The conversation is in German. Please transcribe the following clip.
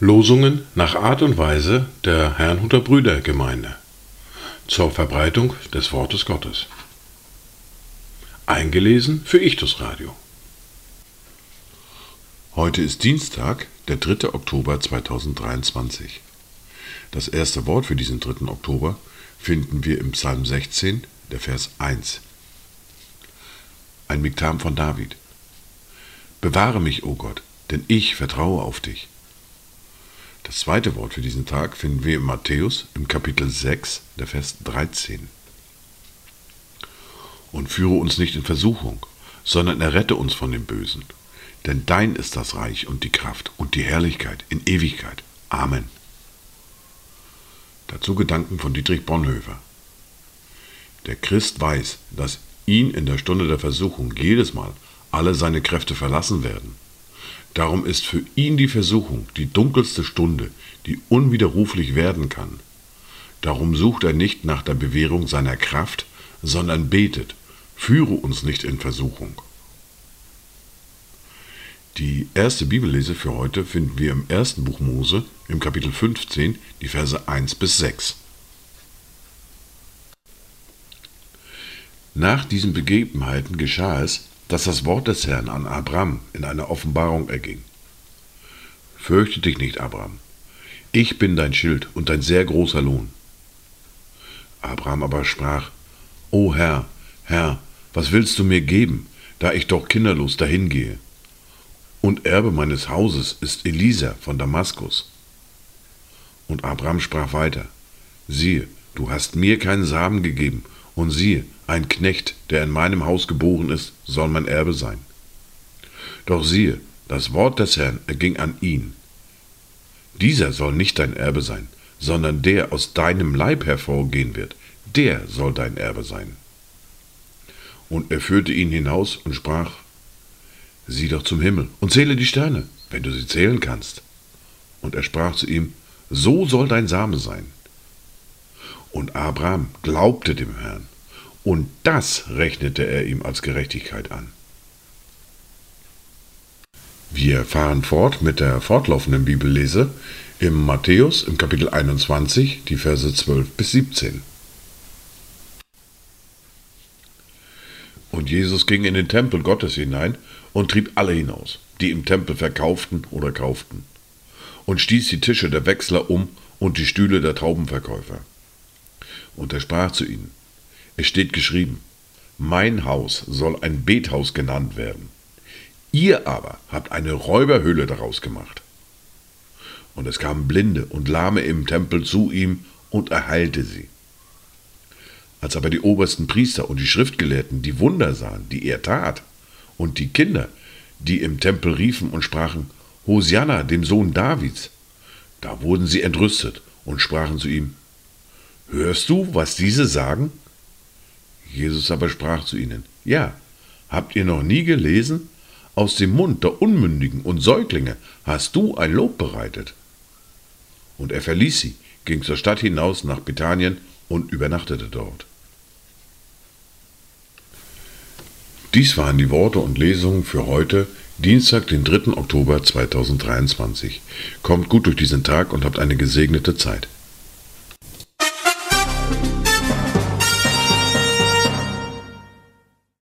Losungen nach Art und Weise der Herrnhuter Brüdergemeinde zur Verbreitung des Wortes Gottes. Eingelesen für Ichtus Radio. Heute ist Dienstag, der 3. Oktober 2023. Das erste Wort für diesen 3. Oktober finden wir im Psalm 16, der Vers 1. Ein Miktam von David. Bewahre mich, o Gott, denn ich vertraue auf dich. Das zweite Wort für diesen Tag finden wir in Matthäus im Kapitel 6, der Vers 13. Und führe uns nicht in Versuchung, sondern errette uns von dem Bösen. Denn dein ist das Reich und die Kraft und die Herrlichkeit in Ewigkeit. Amen. Dazu Gedanken von Dietrich Bonhoeffer. Der Christ weiß, dass ihn in der Stunde der Versuchung jedes Mal alle seine Kräfte verlassen werden Darum ist für ihn die Versuchung die dunkelste Stunde, die unwiderruflich werden kann. Darum sucht er nicht nach der Bewährung seiner Kraft, sondern betet, führe uns nicht in Versuchung. Die erste Bibellese für heute finden wir im ersten Buch Mose, im Kapitel 15, die Verse 1 bis 6. Nach diesen Begebenheiten geschah es, dass das Wort des Herrn an Abraham in einer Offenbarung erging. Fürchte dich nicht, Abraham. Ich bin dein Schild und dein sehr großer Lohn. Abraham aber sprach, O Herr, Herr, was willst du mir geben, da ich doch kinderlos dahingehe? Und Erbe meines Hauses ist Elisa von Damaskus. Und Abraham sprach weiter, siehe, du hast mir keinen Samen gegeben, und siehe, ein Knecht, der in meinem Haus geboren ist, soll mein Erbe sein. Doch siehe, das Wort des Herrn erging an ihn. Dieser soll nicht dein Erbe sein, sondern der aus deinem Leib hervorgehen wird, der soll dein Erbe sein. Und er führte ihn hinaus und sprach, Sieh doch zum Himmel und zähle die Sterne, wenn du sie zählen kannst. Und er sprach zu ihm, So soll dein Same sein. Und Abraham glaubte dem Herrn, und das rechnete er ihm als Gerechtigkeit an. Wir fahren fort mit der fortlaufenden Bibellese im Matthäus im Kapitel 21, die Verse 12 bis 17. Und Jesus ging in den Tempel Gottes hinein und trieb alle hinaus, die im Tempel verkauften oder kauften, und stieß die Tische der Wechsler um und die Stühle der Taubenverkäufer und er sprach zu ihnen, es steht geschrieben, mein Haus soll ein Bethaus genannt werden. Ihr aber habt eine Räuberhöhle daraus gemacht. Und es kamen Blinde und Lahme im Tempel zu ihm und er heilte sie. Als aber die obersten Priester und die Schriftgelehrten die Wunder sahen, die er tat, und die Kinder, die im Tempel riefen und sprachen, Hosianna, dem Sohn Davids, da wurden sie entrüstet und sprachen zu ihm, Hörst du, was diese sagen? Jesus aber sprach zu ihnen, Ja, habt ihr noch nie gelesen? Aus dem Mund der Unmündigen und Säuglinge hast du ein Lob bereitet. Und er verließ sie, ging zur Stadt hinaus nach Bethanien und übernachtete dort. Dies waren die Worte und Lesungen für heute, Dienstag, den 3. Oktober 2023. Kommt gut durch diesen Tag und habt eine gesegnete Zeit.